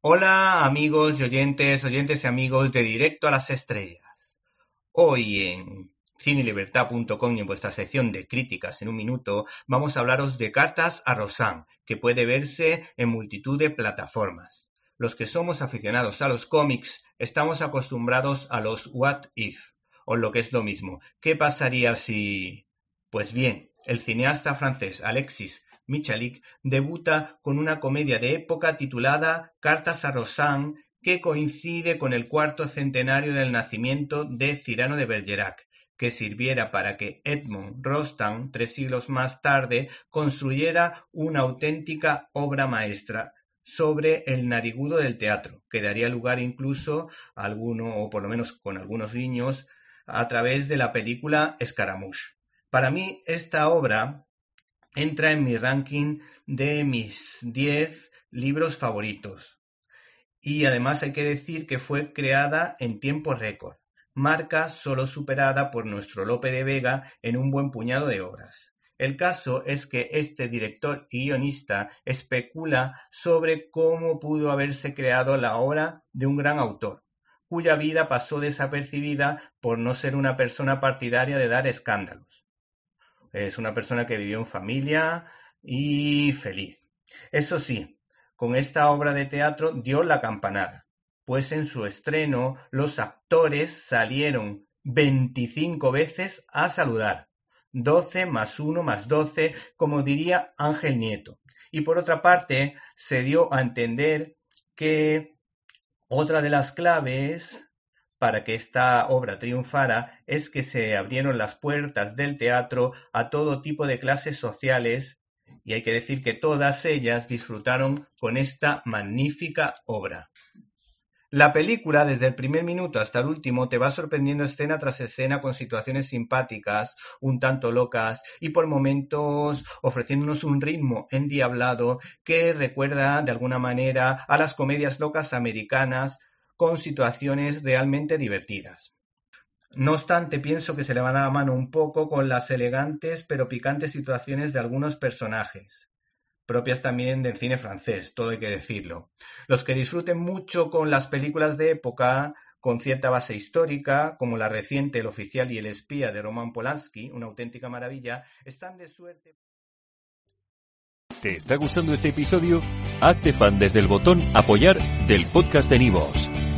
Hola amigos y oyentes, oyentes y amigos de Directo a las Estrellas. Hoy en cinelibertad.com y en vuestra sección de críticas en un minuto vamos a hablaros de Cartas a Rosanne, que puede verse en multitud de plataformas. Los que somos aficionados a los cómics estamos acostumbrados a los what if, o lo que es lo mismo, ¿qué pasaría si... Pues bien, el cineasta francés Alexis Michalik debuta con una comedia de época titulada Cartas a Rosanne, que coincide con el cuarto centenario del nacimiento de Cirano de Bergerac, que sirviera para que Edmond Rostand, tres siglos más tarde, construyera una auténtica obra maestra sobre el narigudo del teatro, que daría lugar incluso a alguno, o por lo menos con algunos guiños, a través de la película Escaramouche. Para mí, esta obra entra en mi ranking de mis 10 libros favoritos. Y además hay que decir que fue creada en tiempo récord, marca solo superada por nuestro Lope de Vega en un buen puñado de obras. El caso es que este director y guionista especula sobre cómo pudo haberse creado la obra de un gran autor, cuya vida pasó desapercibida por no ser una persona partidaria de dar escándalos. Es una persona que vivió en familia y feliz. Eso sí, con esta obra de teatro dio la campanada, pues en su estreno los actores salieron 25 veces a saludar. 12 más 1 más 12, como diría Ángel Nieto. Y por otra parte, se dio a entender que otra de las claves para que esta obra triunfara es que se abrieron las puertas del teatro a todo tipo de clases sociales y hay que decir que todas ellas disfrutaron con esta magnífica obra. La película, desde el primer minuto hasta el último, te va sorprendiendo escena tras escena con situaciones simpáticas, un tanto locas y por momentos ofreciéndonos un ritmo endiablado que recuerda de alguna manera a las comedias locas americanas con situaciones realmente divertidas. No obstante, pienso que se le va a la mano un poco con las elegantes pero picantes situaciones de algunos personajes, propias también del cine francés, todo hay que decirlo. Los que disfruten mucho con las películas de época, con cierta base histórica, como la reciente El oficial y el espía de Roman Polanski, una auténtica maravilla, están de suerte. ¿Te está gustando este episodio? Hazte fan desde el botón apoyar del podcast de Nivos.